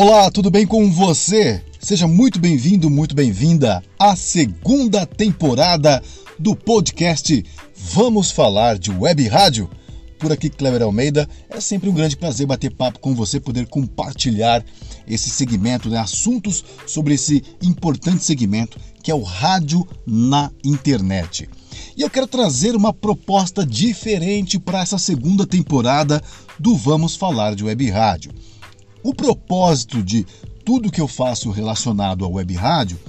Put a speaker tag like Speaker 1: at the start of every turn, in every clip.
Speaker 1: Olá, tudo bem com você? Seja muito bem-vindo, muito bem-vinda à segunda temporada do podcast Vamos Falar de Web Rádio. Por aqui, Cleber Almeida. É sempre um grande prazer bater papo com você, poder compartilhar esse segmento, né? assuntos sobre esse importante segmento que é o rádio na internet. E eu quero trazer uma proposta diferente para essa segunda temporada do Vamos Falar de Web Rádio. O propósito de tudo que eu faço relacionado à web rádio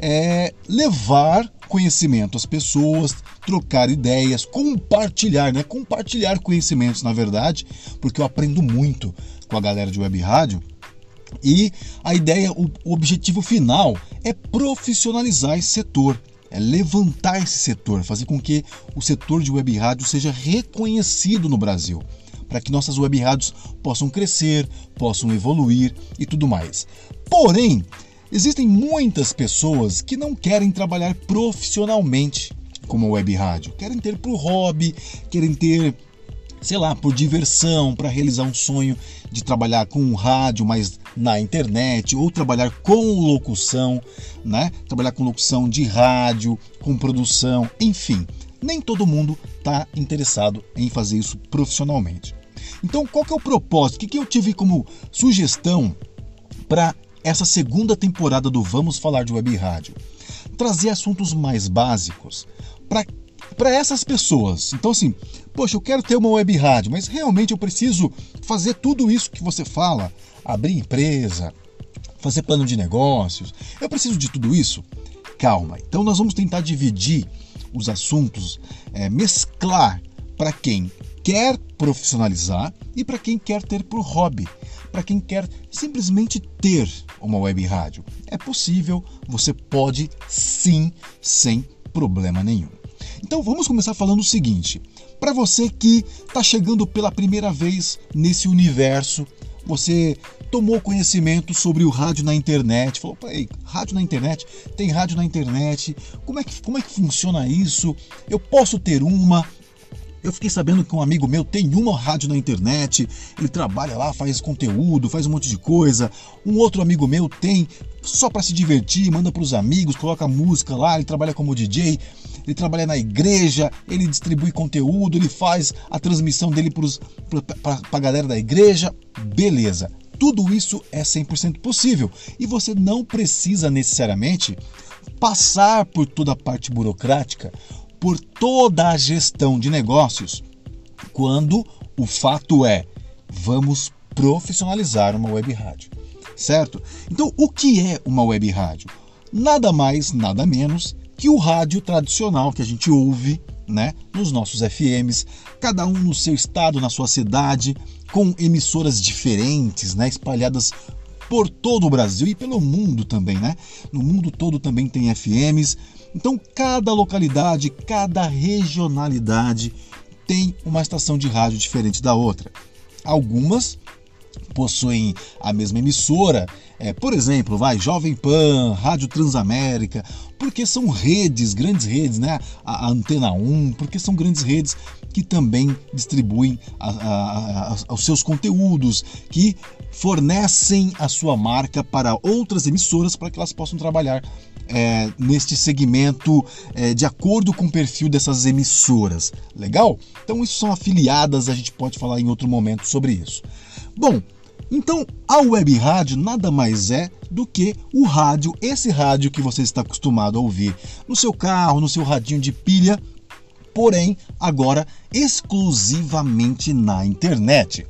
Speaker 1: é levar conhecimento às pessoas, trocar ideias, compartilhar, né? Compartilhar conhecimentos, na verdade, porque eu aprendo muito com a galera de web rádio. E a ideia, o, o objetivo final é profissionalizar esse setor, é levantar esse setor, fazer com que o setor de web rádio seja reconhecido no Brasil para que nossas web rádios possam crescer, possam evoluir e tudo mais. Porém, existem muitas pessoas que não querem trabalhar profissionalmente como web rádio, querem ter por hobby, querem ter sei lá, por diversão, para realizar um sonho de trabalhar com rádio, mas na internet, ou trabalhar com locução, né? Trabalhar com locução de rádio, com produção, enfim. Nem todo mundo está interessado em fazer isso profissionalmente. Então, qual que é o propósito? O que, que eu tive como sugestão para essa segunda temporada do Vamos Falar de Web Rádio? Trazer assuntos mais básicos para essas pessoas. Então, assim, poxa, eu quero ter uma web rádio, mas realmente eu preciso fazer tudo isso que você fala, abrir empresa, fazer plano de negócios. Eu preciso de tudo isso? Calma. Então, nós vamos tentar dividir os assuntos, é, mesclar para quem quer profissionalizar e para quem quer ter por hobby, para quem quer simplesmente ter uma web rádio. É possível, você pode sim, sem problema nenhum. Então vamos começar falando o seguinte: para você que está chegando pela primeira vez nesse universo, você tomou conhecimento sobre o rádio na internet, falou, Ei, rádio na internet, tem rádio na internet, como é, que, como é que funciona isso? Eu posso ter uma? Eu fiquei sabendo que um amigo meu tem uma rádio na internet, ele trabalha lá, faz conteúdo, faz um monte de coisa. Um outro amigo meu tem só para se divertir, manda para os amigos, coloca música lá, ele trabalha como DJ, ele trabalha na igreja, ele distribui conteúdo, ele faz a transmissão dele para a galera da igreja. Beleza. Tudo isso é 100% possível e você não precisa necessariamente passar por toda a parte burocrática por toda a gestão de negócios, quando o fato é vamos profissionalizar uma web rádio, certo? Então, o que é uma web rádio? Nada mais, nada menos que o rádio tradicional que a gente ouve, né, nos nossos FMs, cada um no seu estado, na sua cidade, com emissoras diferentes, né, espalhadas por todo o Brasil e pelo mundo também, né? No mundo todo também tem FMs então, cada localidade, cada regionalidade tem uma estação de rádio diferente da outra. Algumas possuem a mesma emissora, é, por exemplo, vai Jovem Pan, Rádio Transamérica, porque são redes, grandes redes, né? A, a Antena 1, porque são grandes redes que também distribuem a, a, os seus conteúdos, que fornecem a sua marca para outras emissoras para que elas possam trabalhar é, neste segmento é, de acordo com o perfil dessas emissoras. Legal? Então, isso são afiliadas, a gente pode falar em outro momento sobre isso. Bom, então a web rádio nada mais é do que o rádio, esse rádio que você está acostumado a ouvir no seu carro, no seu radinho de pilha, porém agora exclusivamente na internet.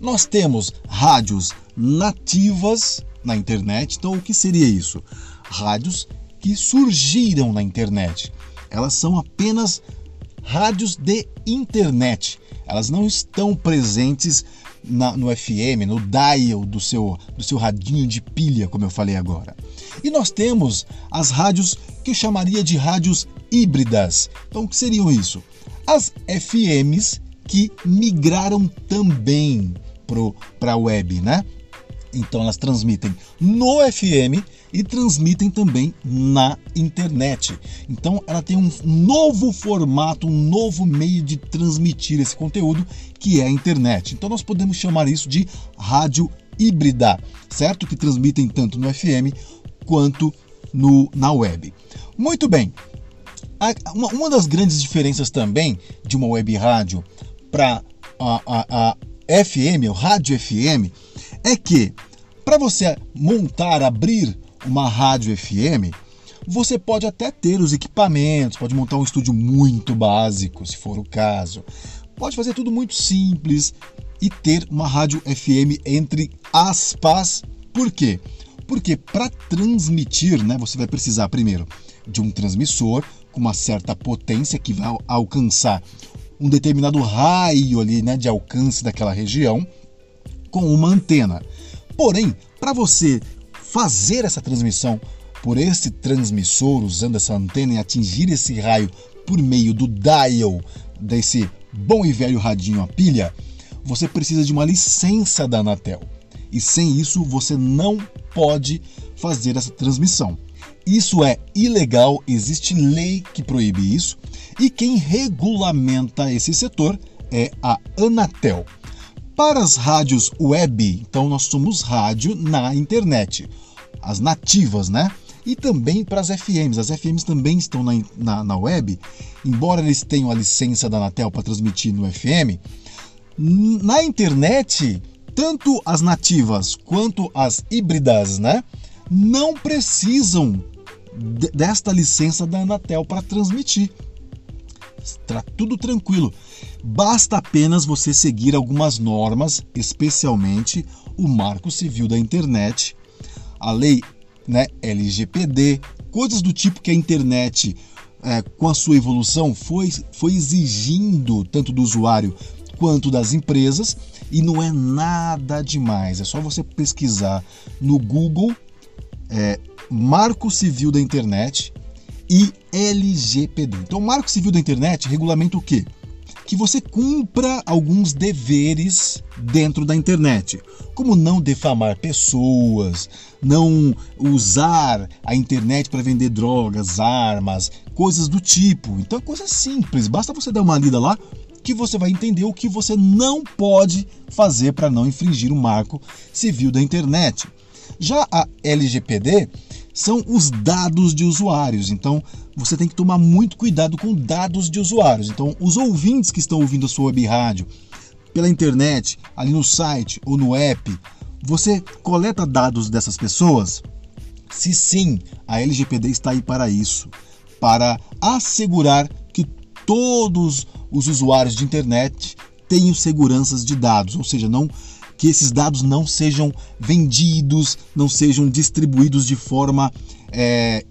Speaker 1: Nós temos rádios nativas na internet, então o que seria isso? Rádios que surgiram na internet. Elas são apenas rádios de internet. Elas não estão presentes na, no FM, no dial do seu, do seu radinho de pilha, como eu falei agora. E nós temos as rádios que eu chamaria de rádios híbridas. Então, o que seriam isso? As FMs que migraram também para a web, né? Então elas transmitem no FM e transmitem também na internet. Então ela tem um novo formato, um novo meio de transmitir esse conteúdo que é a internet. Então nós podemos chamar isso de rádio híbrida, certo? Que transmitem tanto no FM quanto no, na web. Muito bem. Uma, uma das grandes diferenças também de uma web rádio para a, a, a FM, o rádio FM, é que para você montar, abrir uma rádio FM, você pode até ter os equipamentos, pode montar um estúdio muito básico, se for o caso. Pode fazer tudo muito simples e ter uma rádio FM entre aspas. Por quê? Porque para transmitir, né, você vai precisar primeiro de um transmissor com uma certa potência que vai alcançar um determinado raio ali, né, de alcance daquela região com uma antena. Porém, para você fazer essa transmissão por esse transmissor usando essa antena e atingir esse raio por meio do dial desse bom e velho radinho a pilha, você precisa de uma licença da Anatel. E sem isso você não pode fazer essa transmissão. Isso é ilegal, existe lei que proíbe isso, e quem regulamenta esse setor é a Anatel. Para as rádios web, então nós somos rádio na internet, as nativas, né? E também para as FMs. As FMs também estão na, na, na web, embora eles tenham a licença da Anatel para transmitir no FM. Na internet, tanto as nativas quanto as híbridas, né? Não precisam desta licença da Anatel para transmitir. Está tudo tranquilo. Basta apenas você seguir algumas normas, especialmente o Marco Civil da Internet, a lei né, LGPD, coisas do tipo que a internet, é, com a sua evolução, foi, foi exigindo tanto do usuário quanto das empresas, e não é nada demais. É só você pesquisar no Google é, Marco Civil da Internet e LGPD. Então, o Marco Civil da Internet regulamenta o quê? Que você cumpra alguns deveres dentro da internet, como não defamar pessoas, não usar a internet para vender drogas, armas, coisas do tipo. Então, é coisa simples, basta você dar uma lida lá que você vai entender o que você não pode fazer para não infringir o marco civil da internet. Já a LGPD são os dados de usuários. Então, você tem que tomar muito cuidado com dados de usuários. Então, os ouvintes que estão ouvindo a sua web rádio pela internet, ali no site ou no app, você coleta dados dessas pessoas? Se sim, a LGPD está aí para isso, para assegurar que todos os usuários de internet tenham seguranças de dados, ou seja, não que esses dados não sejam vendidos, não sejam distribuídos de forma é,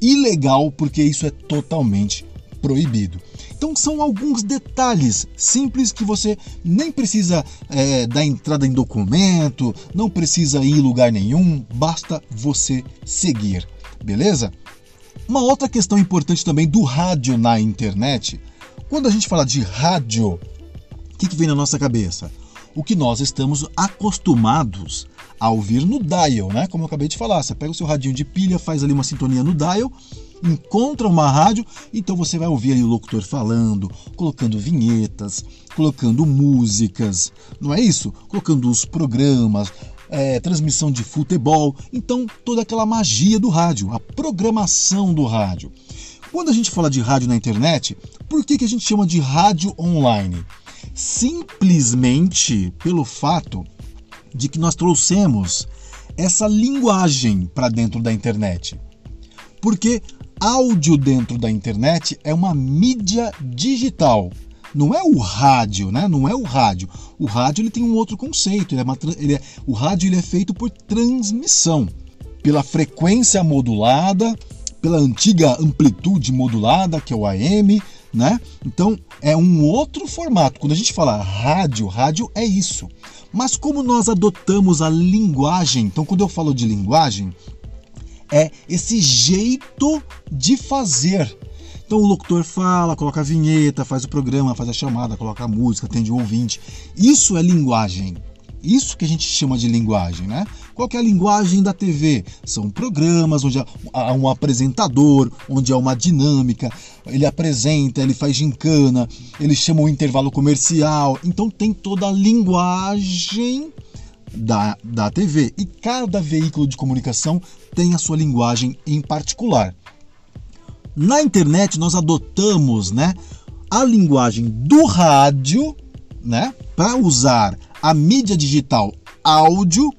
Speaker 1: ilegal, porque isso é totalmente proibido. Então são alguns detalhes simples que você nem precisa é, dar entrada em documento, não precisa ir em lugar nenhum, basta você seguir, beleza? Uma outra questão importante também do rádio na internet. Quando a gente fala de rádio, o que, que vem na nossa cabeça? O que nós estamos acostumados a ouvir no dial, né? Como eu acabei de falar, você pega o seu radinho de pilha, faz ali uma sintonia no dial, encontra uma rádio, então você vai ouvir ali o locutor falando, colocando vinhetas, colocando músicas, não é isso? Colocando os programas, é, transmissão de futebol, então toda aquela magia do rádio, a programação do rádio. Quando a gente fala de rádio na internet, por que, que a gente chama de rádio online? Simplesmente pelo fato de que nós trouxemos essa linguagem para dentro da internet. Porque áudio dentro da internet é uma mídia digital. Não é o rádio, né? Não é o rádio. O rádio ele tem um outro conceito. Ele é uma, ele é, o rádio ele é feito por transmissão, pela frequência modulada, pela antiga amplitude modulada, que é o AM, né? Então é um outro formato. Quando a gente fala rádio, rádio é isso. Mas como nós adotamos a linguagem, então quando eu falo de linguagem, é esse jeito de fazer. Então o locutor fala, coloca a vinheta, faz o programa, faz a chamada, coloca a música, atende o ouvinte. Isso é linguagem. Isso que a gente chama de linguagem, né? Qual é a linguagem da TV? São programas onde há um apresentador, onde há uma dinâmica, ele apresenta, ele faz gincana, ele chama o intervalo comercial. Então tem toda a linguagem da, da TV. E cada veículo de comunicação tem a sua linguagem em particular. Na internet nós adotamos, né, a linguagem do rádio, né, para usar a mídia digital áudio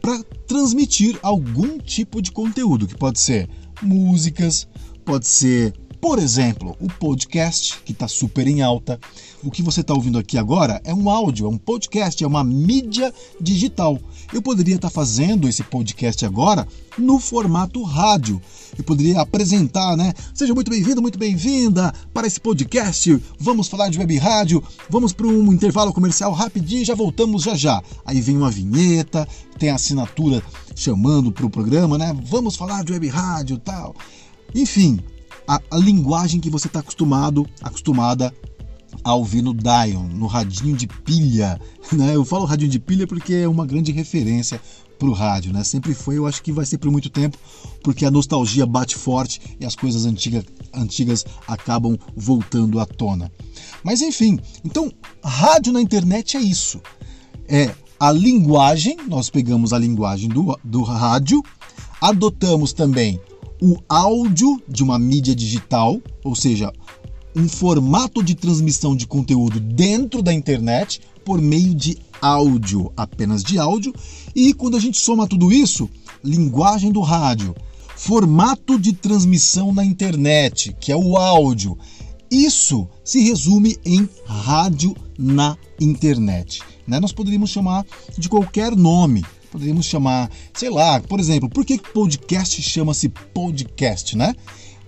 Speaker 1: para transmitir algum tipo de conteúdo, que pode ser músicas, pode ser por exemplo, o podcast, que está super em alta. O que você está ouvindo aqui agora é um áudio, é um podcast, é uma mídia digital. Eu poderia estar tá fazendo esse podcast agora no formato rádio. Eu poderia apresentar, né? Seja muito bem-vindo, muito bem-vinda para esse podcast. Vamos falar de web rádio. Vamos para um intervalo comercial rapidinho, já voltamos já já. Aí vem uma vinheta, tem a assinatura chamando para o programa, né? Vamos falar de web rádio, tal. Enfim, a, a linguagem que você está acostumado, acostumada a ouvir no Dion, no radinho de pilha. Né? Eu falo radinho de pilha porque é uma grande referência para o rádio, né? Sempre foi, eu acho que vai ser por muito tempo, porque a nostalgia bate forte e as coisas antiga, antigas acabam voltando à tona. Mas enfim, então rádio na internet é isso. É a linguagem, nós pegamos a linguagem do, do rádio, adotamos também o áudio de uma mídia digital, ou seja, um formato de transmissão de conteúdo dentro da internet por meio de áudio, apenas de áudio, e quando a gente soma tudo isso, linguagem do rádio, formato de transmissão na internet, que é o áudio, isso se resume em rádio na internet. Né? Nós poderíamos chamar de qualquer nome, Poderíamos chamar, sei lá, por exemplo, por que podcast chama-se podcast, né?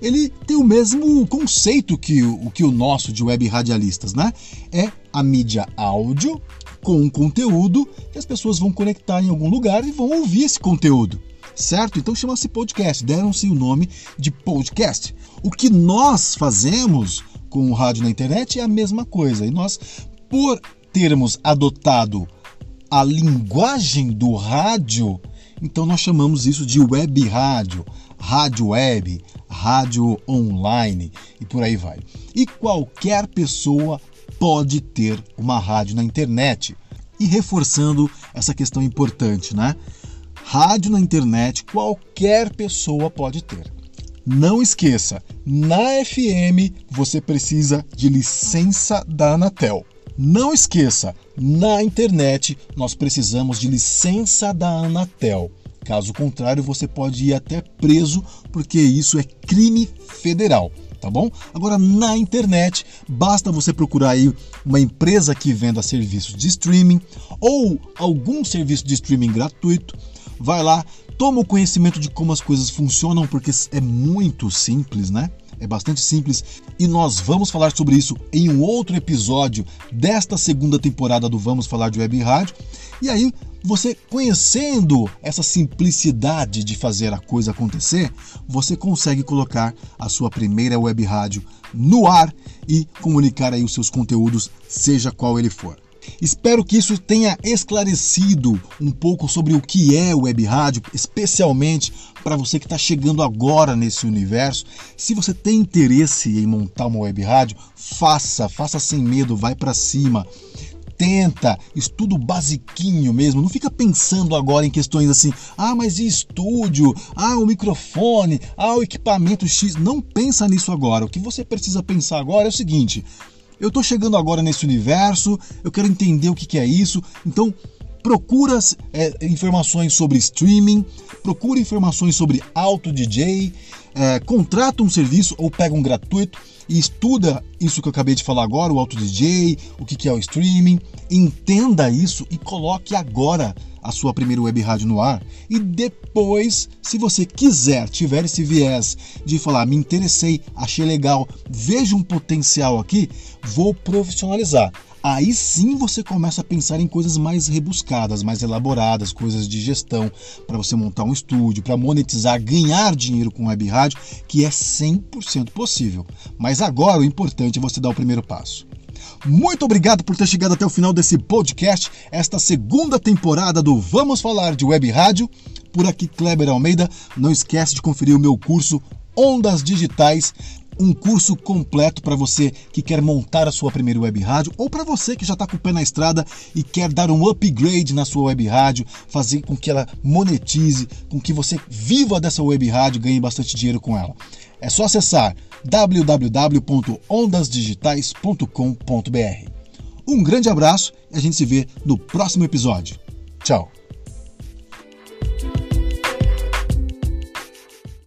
Speaker 1: Ele tem o mesmo conceito que o, que o nosso de web radialistas, né? É a mídia áudio com um conteúdo que as pessoas vão conectar em algum lugar e vão ouvir esse conteúdo, certo? Então chama-se podcast, deram-se o nome de podcast. O que nós fazemos com o rádio na internet é a mesma coisa. E nós, por termos adotado a linguagem do rádio, então nós chamamos isso de web rádio, rádio web, rádio online e por aí vai. E qualquer pessoa pode ter uma rádio na internet. E reforçando essa questão importante, né? Rádio na internet qualquer pessoa pode ter. Não esqueça, na FM você precisa de licença da Anatel. Não esqueça, na internet nós precisamos de licença da Anatel. Caso contrário, você pode ir até preso, porque isso é crime federal, tá bom? Agora, na internet, basta você procurar aí uma empresa que venda serviços de streaming ou algum serviço de streaming gratuito. Vai lá, toma o conhecimento de como as coisas funcionam, porque é muito simples, né? É bastante simples e nós vamos falar sobre isso em um outro episódio desta segunda temporada do Vamos Falar de Web Rádio. E aí, você conhecendo essa simplicidade de fazer a coisa acontecer, você consegue colocar a sua primeira web rádio no ar e comunicar aí os seus conteúdos, seja qual ele for. Espero que isso tenha esclarecido um pouco sobre o que é o web rádio, especialmente para você que está chegando agora nesse universo. Se você tem interesse em montar uma web rádio, faça, faça sem medo, vai para cima. Tenta, estudo basiquinho mesmo, não fica pensando agora em questões assim, ah, mas e estúdio? Ah, o microfone? Ah, o equipamento X? Não pensa nisso agora. O que você precisa pensar agora é o seguinte: eu estou chegando agora nesse universo, eu quero entender o que, que é isso, então procura é, informações sobre streaming, procura informações sobre auto DJ, é, contrata um serviço ou pega um gratuito e estuda isso que eu acabei de falar agora, o auto DJ, o que, que é o streaming, entenda isso e coloque agora a sua primeira web rádio no ar e depois, se você quiser, tiver esse viés de falar, me interessei, achei legal, vejo um potencial aqui, vou profissionalizar. Aí sim você começa a pensar em coisas mais rebuscadas, mais elaboradas, coisas de gestão, para você montar um estúdio, para monetizar, ganhar dinheiro com web rádio, que é 100% possível. Mas agora o importante é você dar o primeiro passo. Muito obrigado por ter chegado até o final desse podcast, esta segunda temporada do Vamos Falar de Web Rádio. Por aqui, Kleber Almeida. Não esquece de conferir o meu curso Ondas Digitais um curso completo para você que quer montar a sua primeira web rádio ou para você que já está com o pé na estrada e quer dar um upgrade na sua web rádio, fazer com que ela monetize, com que você viva dessa web rádio ganhe bastante dinheiro com ela. É só acessar www.ondasdigitais.com.br. Um grande abraço e a gente se vê no próximo episódio. Tchau!